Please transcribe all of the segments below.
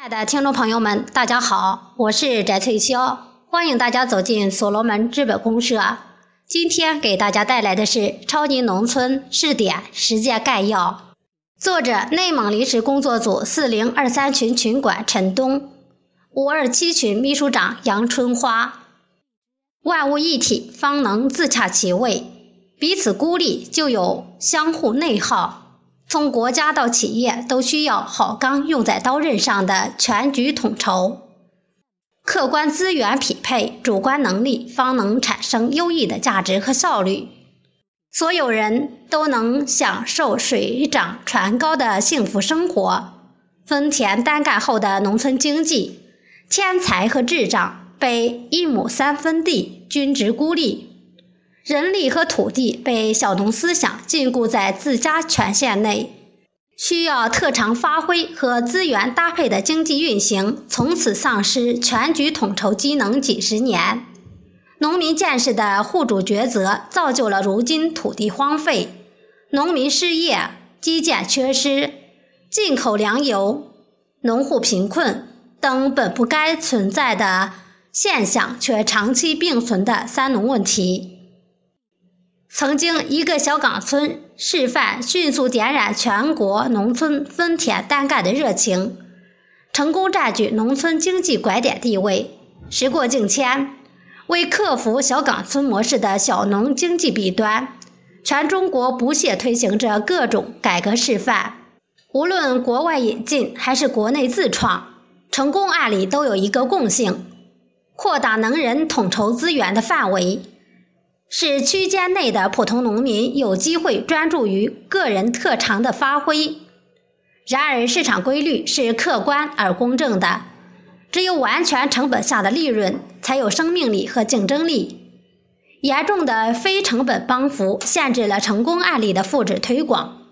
亲爱的听众朋友们，大家好，我是翟翠霄，欢迎大家走进所罗门资本公社。今天给大家带来的是《超级农村试点实践概要》，作者内蒙临时工作组四零二三群群管陈东，五二七群秘书长杨春花。万物一体，方能自洽其位；彼此孤立，就有相互内耗。从国家到企业，都需要好钢用在刀刃上的全局统筹。客观资源匹配，主观能力方能产生优异的价值和效率。所有人都能享受水涨船高的幸福生活。分田单干后的农村经济，天才和智障被一亩三分地均值孤立。人力和土地被小农思想禁锢在自家权限内，需要特长发挥和资源搭配的经济运行从此丧失全局统筹机能几十年。农民见识的户主抉择，造就了如今土地荒废、农民失业、基建缺失、进口粮油、农户贫困等本不该存在的现象，却长期并存的三农问题。曾经，一个小岗村示范迅速点燃全国农村分田单干的热情，成功占据农村经济拐点地位。时过境迁，为克服小岗村模式的小农经济弊端，全中国不懈推行着各种改革示范。无论国外引进还是国内自创，成功案例都有一个共性：扩大能人统筹资源的范围。使区间内的普通农民有机会专注于个人特长的发挥。然而，市场规律是客观而公正的，只有完全成本下的利润才有生命力和竞争力。严重的非成本帮扶限制了成功案例的复制推广，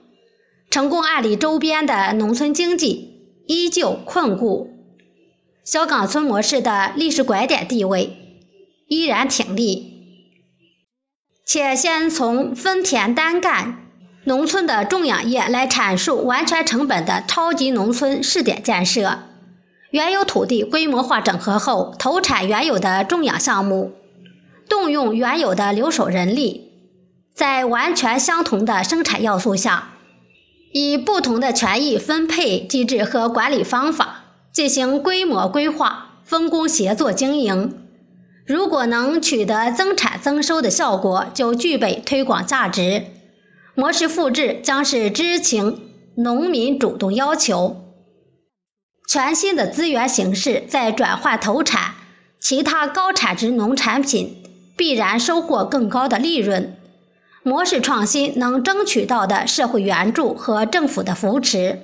成功案例周边的农村经济依旧困固，小岗村模式的历史拐点地位依然挺立。且先从分田单干农村的种养业来阐述完全成本的超级农村试点建设。原有土地规模化整合后，投产原有的种养项目，动用原有的留守人力，在完全相同的生产要素下，以不同的权益分配机制和管理方法进行规模规划、分工协作经营。如果能取得增产增收的效果，就具备推广价值。模式复制将是知情农民主动要求。全新的资源形式在转换投产，其他高产值农产品必然收获更高的利润。模式创新能争取到的社会援助和政府的扶持，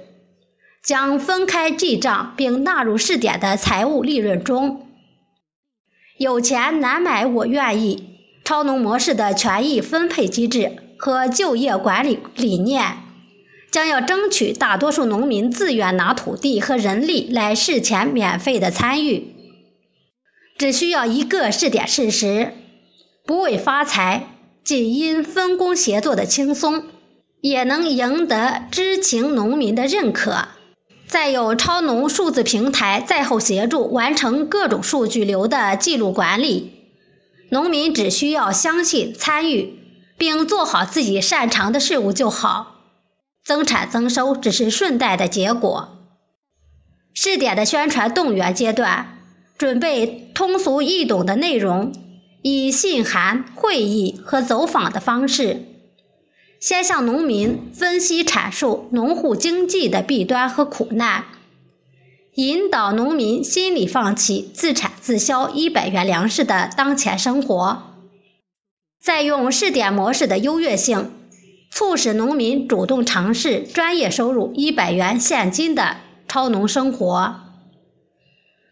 将分开记账并纳入试点的财务利润中。有钱难买我愿意，超农模式的权益分配机制和就业管理理念，将要争取大多数农民自愿拿土地和人力来事前免费的参与，只需要一个试点事实，不为发财，仅因分工协作的轻松，也能赢得知情农民的认可。再有超农数字平台在后协助完成各种数据流的记录管理，农民只需要相信参与，并做好自己擅长的事物就好，增产增收只是顺带的结果。试点的宣传动员阶段，准备通俗易懂的内容，以信函、会议和走访的方式。先向农民分析阐述农户经济的弊端和苦难，引导农民心理放弃自产自销一百元粮食的当前生活，再用试点模式的优越性，促使农民主动尝试专业收入一百元现金的超农生活，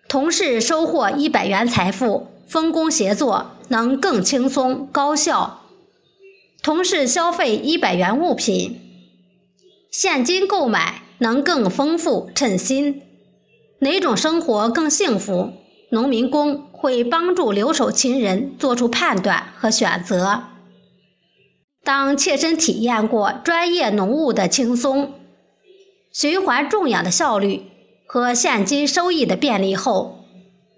同时收获一百元财富，分工协作能更轻松高效。同事消费一百元物品，现金购买能更丰富称心。哪种生活更幸福？农民工会帮助留守亲人做出判断和选择。当切身体验过专业农务的轻松、循环种养的效率和现金收益的便利后，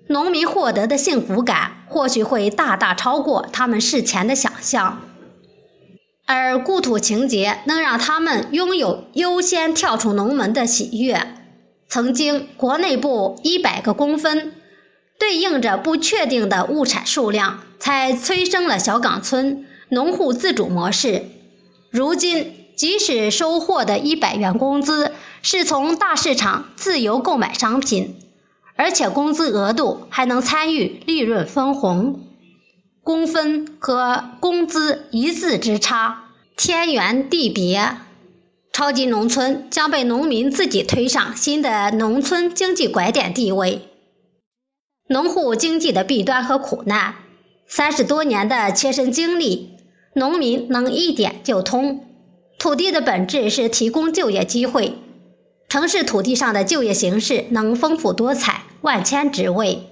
农民获得的幸福感或许会大大超过他们事前的想象。而故土情节能让他们拥有优先跳出农门的喜悦。曾经，国内部一百个工分，对应着不确定的物产数量，才催生了小岗村农户自主模式。如今，即使收获的一百元工资是从大市场自由购买商品，而且工资额度还能参与利润分红。工分和工资一字之差，天圆地别。超级农村将被农民自己推上新的农村经济拐点地位。农户经济的弊端和苦难，三十多年的切身经历，农民能一点就通。土地的本质是提供就业机会，城市土地上的就业形式能丰富多彩，万千职位。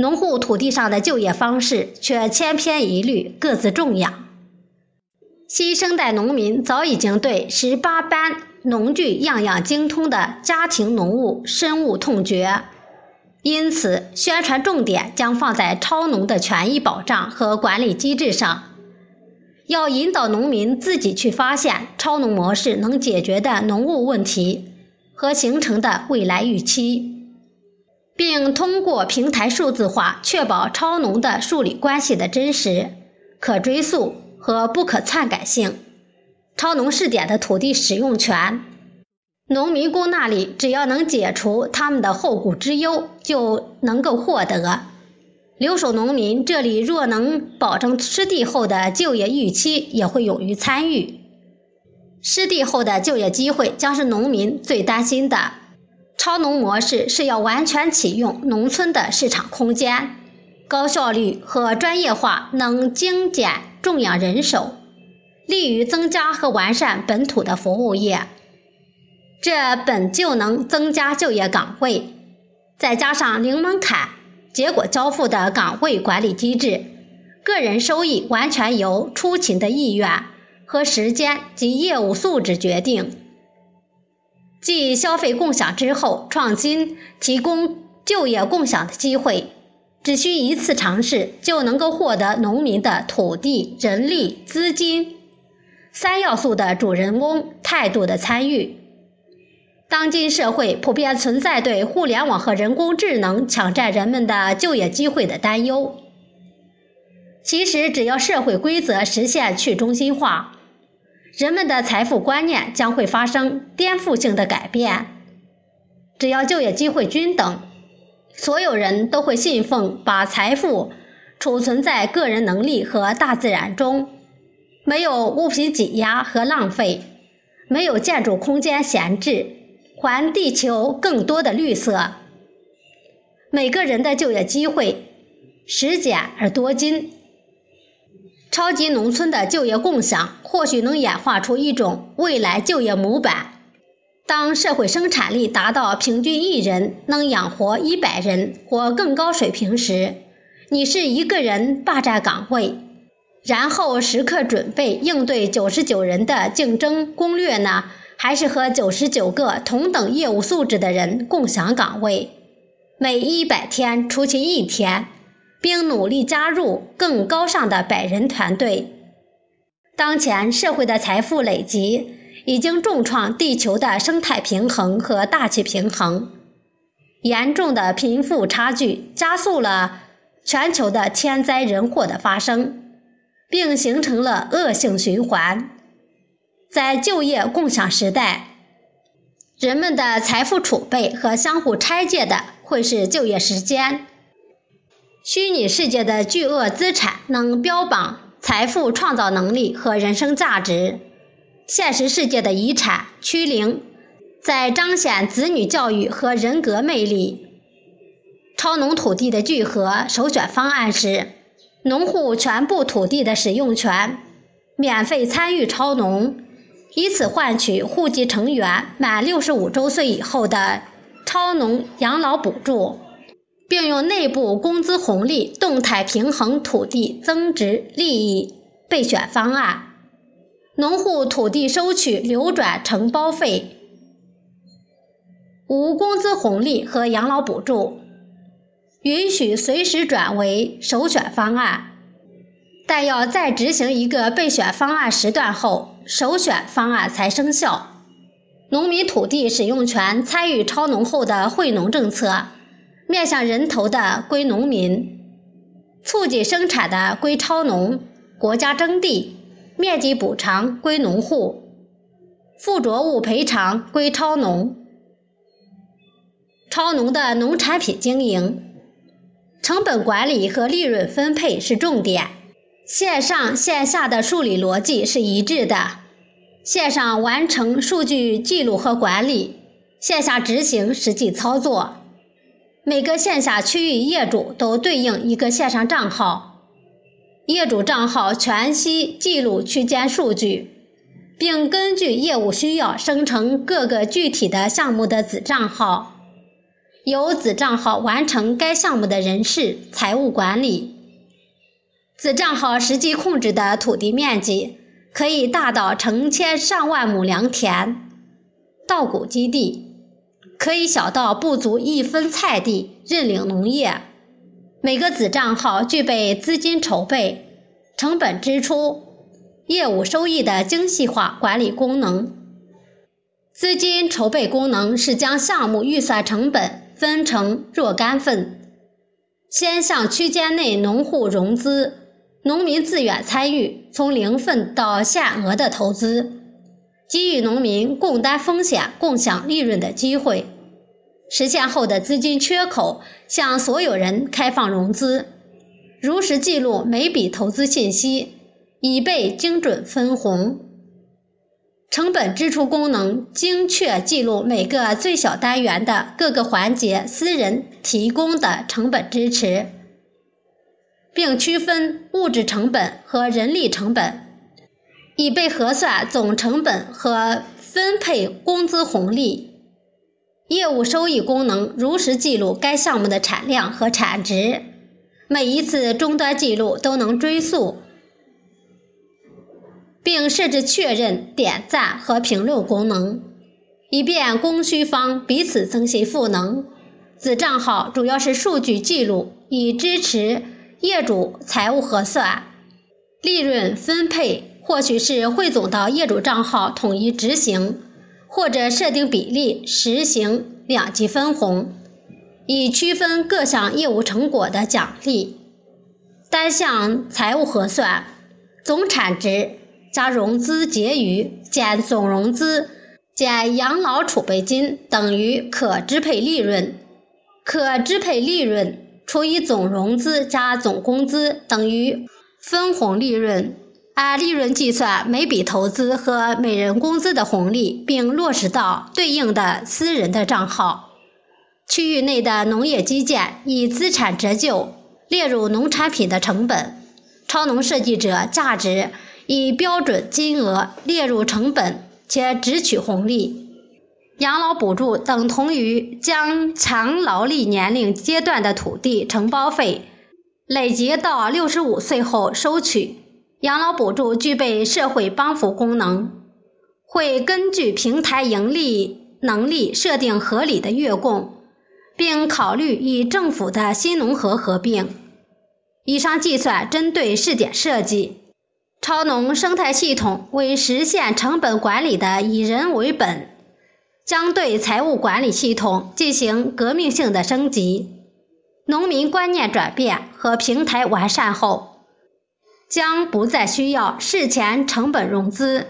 农户土地上的就业方式却千篇一律，各自种养。新生代农民早已经对十八般农具样样精通的家庭农务深恶痛绝，因此宣传重点将放在超农的权益保障和管理机制上，要引导农民自己去发现超农模式能解决的农务问题和形成的未来预期。并通过平台数字化，确保超农的数理关系的真实、可追溯和不可篡改性。超农试点的土地使用权，农民工那里只要能解除他们的后顾之忧，就能够获得。留守农民这里若能保证失地后的就业预期，也会勇于参与。失地后的就业机会将是农民最担心的。超农模式是要完全启用农村的市场空间，高效率和专业化，能精简种养人手，利于增加和完善本土的服务业。这本就能增加就业岗位，再加上零门槛、结果交付的岗位管理机制，个人收益完全由出勤的意愿和时间及业务素质决定。继消费共享之后，创新提供就业共享的机会，只需一次尝试就能够获得农民的土地、人力、资金三要素的主人公态度的参与。当今社会普遍存在对互联网和人工智能抢占人们的就业机会的担忧，其实只要社会规则实现去中心化。人们的财富观念将会发生颠覆性的改变。只要就业机会均等，所有人都会信奉把财富储存在个人能力和大自然中，没有物品挤压和浪费，没有建筑空间闲置，还地球更多的绿色。每个人的就业机会，时简而多金。超级农村的就业共享或许能演化出一种未来就业模板。当社会生产力达到平均一人能养活一百人或更高水平时，你是一个人霸占岗位，然后时刻准备应对九十九人的竞争攻略呢？还是和九十九个同等业务素质的人共享岗位，每一百天出勤一天？并努力加入更高尚的百人团队。当前社会的财富累积已经重创地球的生态平衡和大气平衡，严重的贫富差距加速了全球的天灾人祸的发生，并形成了恶性循环。在就业共享时代，人们的财富储备和相互拆借的会是就业时间。虚拟世界的巨额资产能标榜财富创造能力和人生价值，现实世界的遗产趋零，在彰显子女教育和人格魅力。超农土地的聚合首选方案是，农户全部土地的使用权，免费参与超农，以此换取户籍成员满六十五周岁以后的超农养老补助。并用内部工资红利动态平衡土地增值利益备选方案，农户土地收取流转承包费，无工资红利和养老补助，允许随时转为首选方案，但要再执行一个备选方案时段后，首选方案才生效。农民土地使用权参与超农后的惠农政策，面向人头的归农民，促进生产的归超农，国家征地面积补偿归农户，附着物赔偿归超农。超农的农产品经营，成本管理和利润分配是重点，线上线下的数理逻辑是一致的。线上完成数据记录和管理，线下执行实际操作。每个线下区域业主都对应一个线上账号，业主账号全息记录区间数据，并根据业务需要生成各个具体的项目的子账号。由子账号完成该项目的人事、财务管理。子账号实际控制的土地面积可以大到成千上万亩良田、稻谷基地，可以小到不足一分菜地认领农业。每个子账号具备资金筹备、成本支出、业务收益的精细化管理功能。资金筹备功能是将项目预算成本。分成若干份，先向区间内农户融资，农民自愿参与，从零份到限额的投资，给予农民共担风险、共享利润的机会。实现后的资金缺口，向所有人开放融资，如实记录每笔投资信息，以备精准分红。成本支出功能精确记录每个最小单元的各个环节私人提供的成本支持，并区分物质成本和人力成本，以备核算总成本和分配工资红利。业务收益功能如实记录该项目的产量和产值，每一次终端记录都能追溯。并设置确认、点赞和评论功能，以便供需方彼此增信赋能。子账号主要是数据记录，以支持业主财务核算、利润分配，或许是汇总到业主账号统一执行，或者设定比例实行两级分红，以区分各项业务成果的奖励。单项财务核算，总产值。加融资结余减总融资减养老储备金等于可支配利润，可支配利润除以总融资加总工资等于分红利润。按利润计算每笔投资和每人工资的红利，并落实到对应的私人的账号。区域内的农业基建以资产折旧列入农产品的成本，超农设计者价值。以标准金额列入成本，且只取红利。养老补助等同于将强劳力年龄阶段的土地承包费累积到六十五岁后收取。养老补助具备社会帮扶功能，会根据平台盈利能力设定合理的月供，并考虑与政府的新农合合并。以上计算针对试点设计。超农生态系统为实现成本管理的以人为本，将对财务管理系统进行革命性的升级。农民观念转变和平台完善后，将不再需要事前成本融资。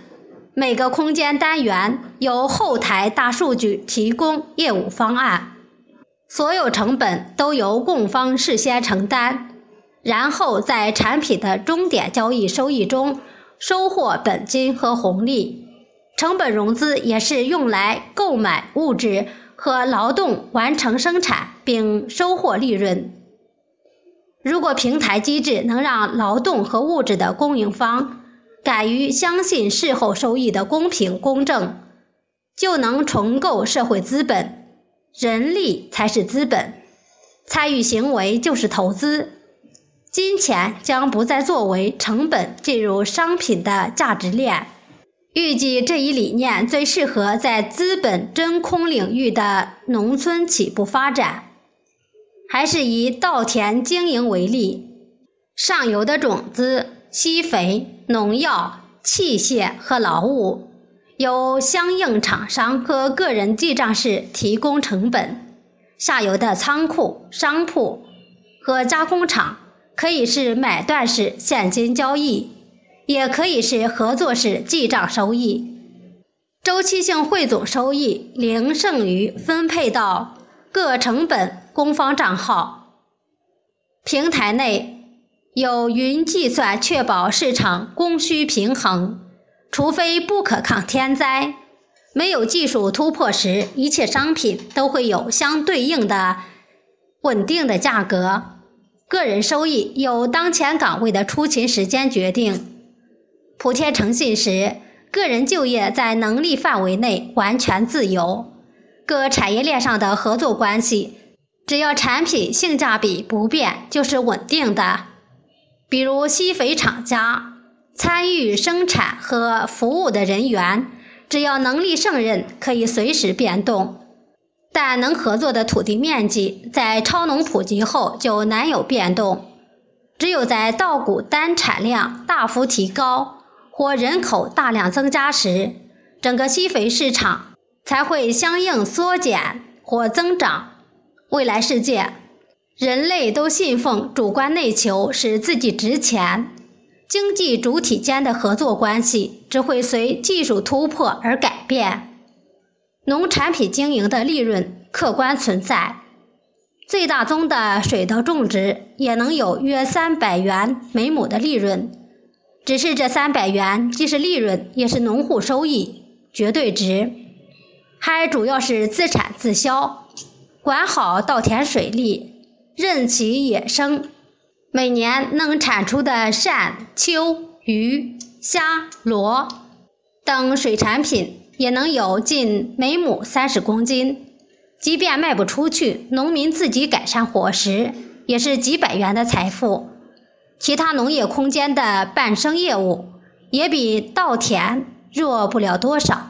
每个空间单元由后台大数据提供业务方案，所有成本都由供方事先承担。然后在产品的终点交易收益中收获本金和红利，成本融资也是用来购买物质和劳动完成生产并收获利润。如果平台机制能让劳动和物质的供应方敢于相信事后收益的公平公正，就能重构社会资本。人力才是资本，参与行为就是投资。金钱将不再作为成本进入商品的价值链，预计这一理念最适合在资本真空领域的农村起步发展。还是以稻田经营为例，上游的种子、施肥、农药、器械和劳务，由相应厂商和个人记账式提供成本；下游的仓库、商铺和加工厂，可以是买断式现金交易，也可以是合作式记账收益。周期性汇总收益零剩余分配到各成本。公方账号平台内有云计算，确保市场供需平衡。除非不可抗天灾，没有技术突破时，一切商品都会有相对应的稳定的价格。个人收益由当前岗位的出勤时间决定。普天诚信时，个人就业在能力范围内完全自由。各产业链上的合作关系。只要产品性价比不变，就是稳定的。比如吸肥厂家参与生产和服务的人员，只要能力胜任，可以随时变动。但能合作的土地面积在超农普及后就难有变动。只有在稻谷单产量大幅提高或人口大量增加时，整个吸肥市场才会相应缩减或增长。未来世界，人类都信奉主观内求，使自己值钱。经济主体间的合作关系只会随技术突破而改变。农产品经营的利润客观存在，最大宗的水稻种植也能有约三百元每亩的利润。只是这三百元既是利润，也是农户收益绝对值，还主要是自产自销。管好稻田水利，任其野生，每年能产出的鳝、秋、鱼、虾、螺等水产品也能有近每亩三十公斤。即便卖不出去，农民自己改善伙食，也是几百元的财富。其他农业空间的伴生业务也比稻田弱不了多少。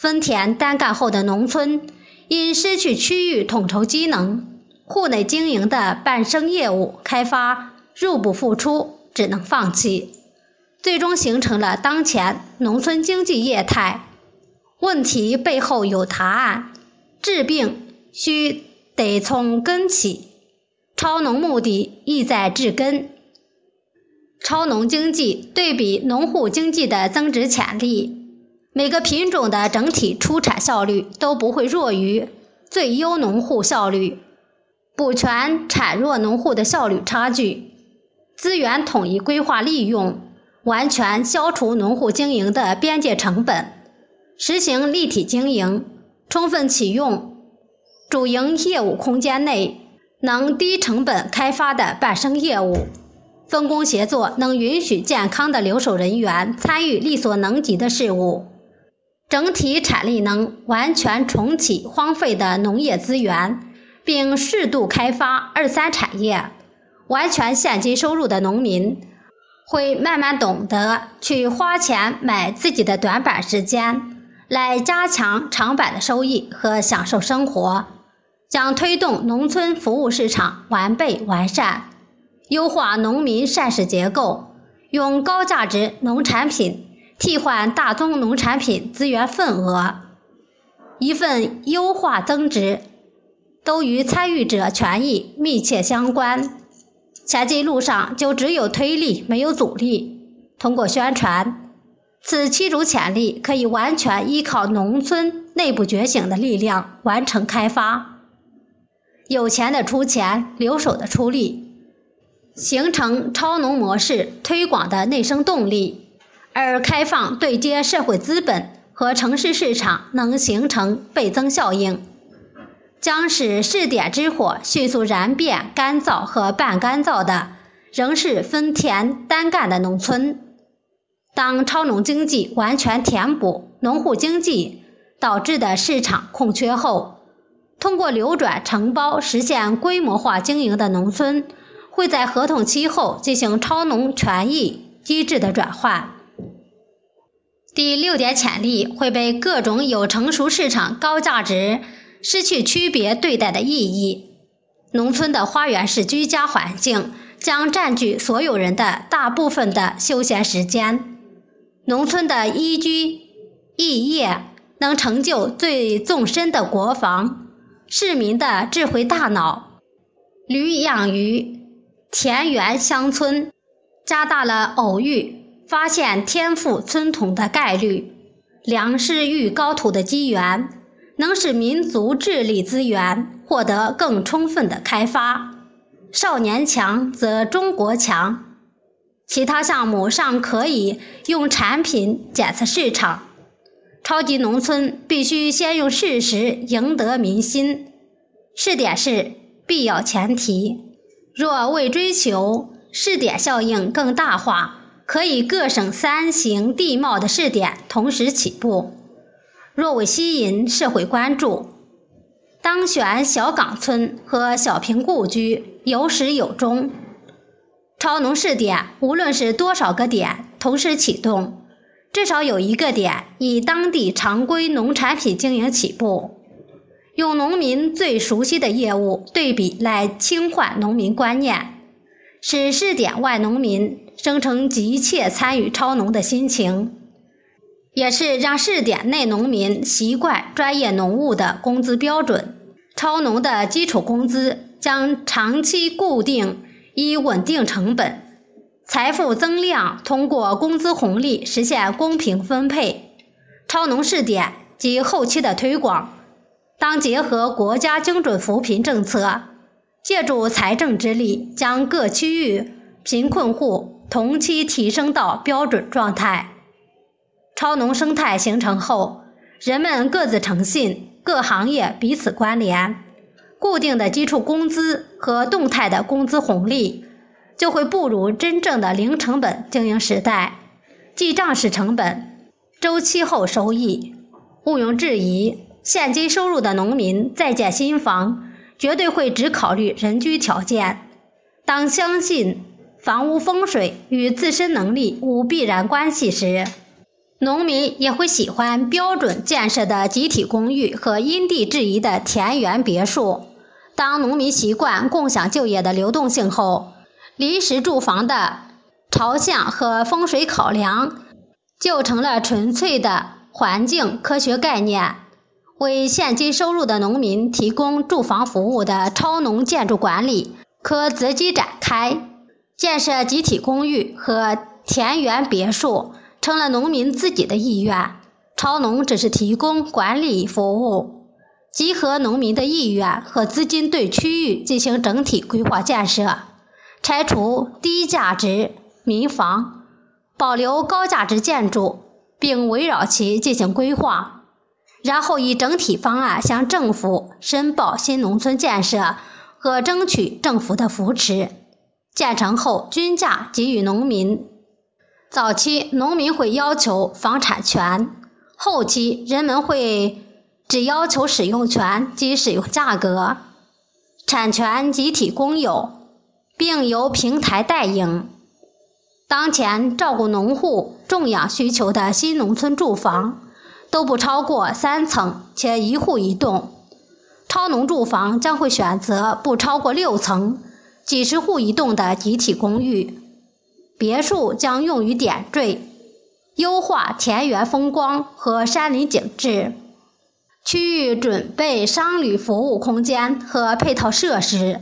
分田单干后的农村。因失去区域统筹机能，户内经营的伴生业务开发入不敷出，只能放弃，最终形成了当前农村经济业态。问题背后有答案，治病需得从根起，超农目的意在治根。超农经济对比农户经济的增值潜力。每个品种的整体出产效率都不会弱于最优农户效率，补全产弱农户的效率差距，资源统一规划利用，完全消除农户经营的边界成本，实行立体经营，充分启用主营业务空间内能低成本开发的伴生业务，分工协作能允许健康的留守人员参与力所能及的事务。整体产力能完全重启荒废的农业资源，并适度开发二三产业，完全现金收入的农民会慢慢懂得去花钱买自己的短板时间，来加强长板的收益和享受生活，将推动农村服务市场完备完善，优化农民膳食结构，用高价值农产品。替换大宗农产品资源份额，一份优化增值，都与参与者权益密切相关。前进路上就只有推力，没有阻力。通过宣传，此七种潜力可以完全依靠农村内部觉醒的力量完成开发。有钱的出钱，留守的出力，形成超农模式推广的内生动力。而开放对接社会资本和城市市场，能形成倍增效应，将使试点之火迅速燃遍干燥和半干燥的仍是分田单干的农村。当超农经济完全填补农户经济导致的市场空缺后，通过流转承包实现规模化经营的农村，会在合同期后进行超农权益机制的转换。第六点潜力会被各种有成熟市场高价值失去区别对待的意义。农村的花园式居家环境将占据所有人的大部分的休闲时间。农村的宜居宜业能成就最纵深的国防。市民的智慧大脑，驴养鱼，田园乡村，加大了偶遇发现天赋村童的概率。良师育高徒的机缘，能使民族智力资源获得更充分的开发。少年强则中国强。其他项目尚可以用产品检测市场。超级农村必须先用事实赢得民心，试点是必要前提。若为追求试点效应更大化，可以各省三型地貌的试点同时起步；若为吸引社会关注，当选小岗村和小平故居有始有终。超农试点无论是多少个点同时启动。至少有一个点以当地常规农产品经营起步，用农民最熟悉的业务对比来轻缓农民观念，使试点外农民生成急切参与超农的心情，也是让试点内农民习惯专业农务的工资标准。超农的基础工资将长期固定，以稳定成本。财富增量通过工资红利实现公平分配，超农试点及后期的推广，当结合国家精准扶贫政策，借助财政之力，将各区域贫困户同期提升到标准状态。超农生态形成后，人们各自诚信，各行业彼此关联，固定的基础工资和动态的工资红利。就会步入真正的零成本经营时代，记账式成本，周期后收益。毋庸置疑，现金收入的农民再建新房，绝对会只考虑人居条件。当相信房屋风水与自身能力无必然关系时，农民也会喜欢标准建设的集体公寓和因地制宜的田园别墅。当农民习惯共享就业的流动性后，临时住房的朝向和风水考量，就成了纯粹的环境科学概念。为现金收入的农民提供住房服务的超农建筑管理，可择机展开。建设集体公寓和田园别墅，成了农民自己的意愿。超农只是提供管理服务，集合农民的意愿和资金，对区域进行整体规划建设。拆除低价值民房，保留高价值建筑，并围绕其进行规划，然后以整体方案向政府申报新农村建设和争取政府的扶持。建成后均价给予农民。早期农民会要求房产权，后期人们会只要求使用权及使用价格，产权集体公有。并由平台代营。当前照顾农户种养需求的新农村住房都不超过三层，且一户一栋。超农住房将会选择不超过六层、几十户一栋的集体公寓。别墅将用于点缀，优化田园风光和山林景致。区域准备商旅服务空间和配套设施。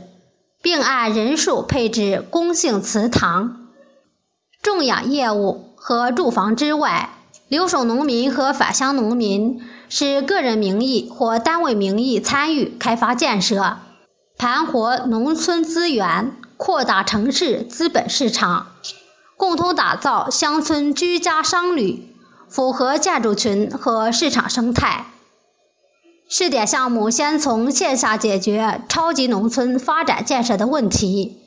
并按人数配置公性祠堂。种养业务和住房之外，留守农民和返乡农民是个人名义或单位名义参与开发建设，盘活农村资源，扩大城市资本市场，共同打造乡村居家商旅，符合建筑群和市场生态。试点项目先从线下解决超级农村发展建设的问题，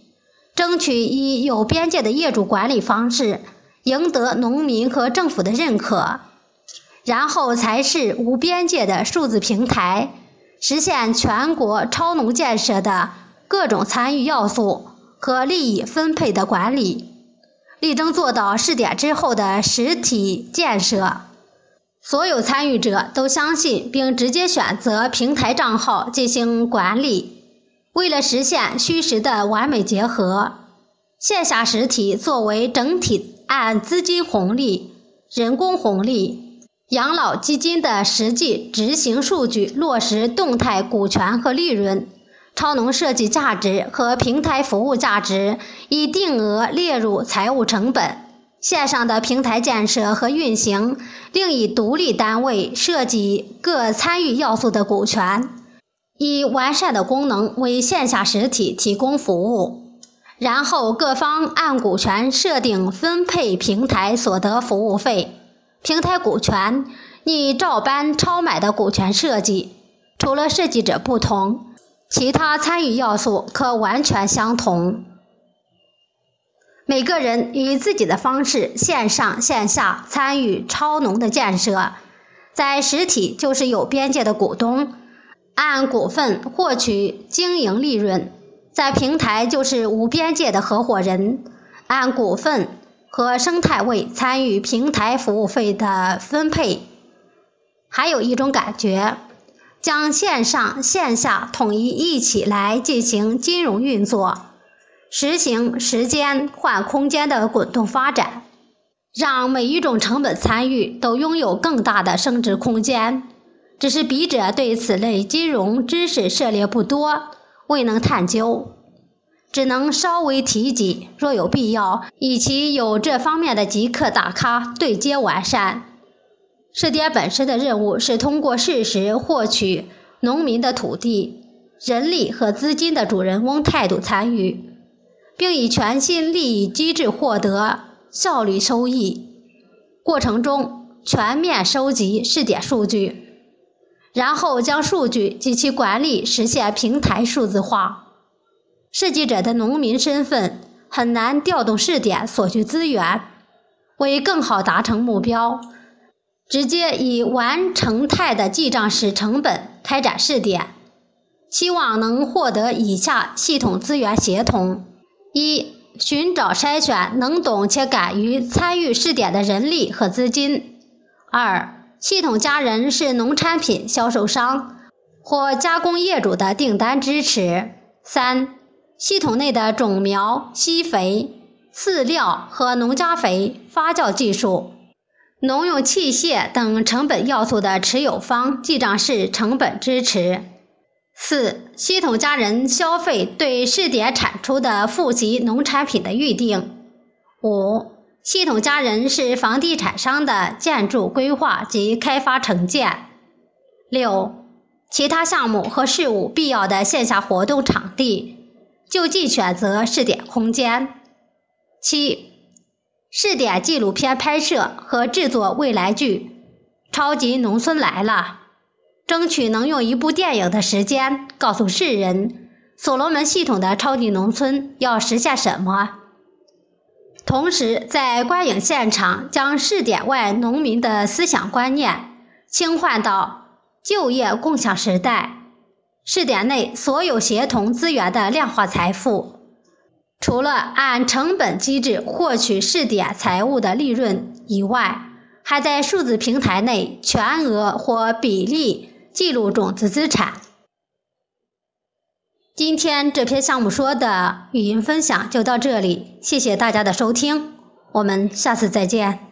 争取以有边界的业主管理方式赢得农民和政府的认可，然后才是无边界的数字平台，实现全国超农建设的各种参与要素和利益分配的管理，力争做到试点之后的实体建设。所有参与者都相信并直接选择平台账号进行管理。为了实现虚实的完美结合，线下实体作为整体，按资金红利、人工红利、养老基金的实际执行数据落实动态股权和利润。超农设计价值和平台服务价值以定额列入财务成本，线上的平台建设和运行另以独立单位设计各参与要素的股权，以完善的功能为线下实体提供服务，然后各方按股权设定分配平台所得服务费。平台股权你照搬超买的股权设计，除了设计者不同。其他参与要素可完全相同，每个人以自己的方式线上线下参与超农的建设。在实体就是有边界的股东，按股份获取经营利润；在平台就是无边界的合伙人，按股份和生态位参与平台服务费的分配。还有一种感觉。将线上线下统一一起来进行金融运作，实行时间换空间的滚动发展，让每一种成本参与都拥有更大的升值空间。只是笔者对此类金融知识涉猎不多，未能探究，只能稍微提及。若有必要，以其有这方面的极客大咖对接完善。试点本身的任务是通过事实获取农民的土地、人力和资金的主人翁态度参与，并以全新利益机制获得效率收益。过程中全面收集试点数据，然后将数据及其管理实现平台数字化。设计者的农民身份很难调动试点所需资源，为更好达成目标。直接以完成态的记账式成本开展试点，期望能获得以下系统资源协同：一、寻找筛选能懂且敢于参与试点的人力和资金；二、系统家人是农产品销售商或加工业主的订单支持；三、系统内的种苗、吸肥、饲料和农家肥发酵技术。农用器械等成本要素的持有方记账式成本支持。四、系统家人消费对试点产出的复习农产品的预定。五、系统家人是房地产商的建筑规划及开发承建。六、其他项目和事务必要的线下活动场地，就近选择试点空间。七。试点纪录片拍摄和制作未来剧《超级农村来了》，争取能用一部电影的时间告诉世人所罗门系统的超级农村要实现什么。同时，在观影现场将试点外农民的思想观念轻换到就业共享时代，试点内所有协同资源的量化财富。除了按成本机制获取试点财务的利润以外，还在数字平台内全额或比例记录种子资产。今天这篇项目说的语音分享就到这里，谢谢大家的收听，我们下次再见。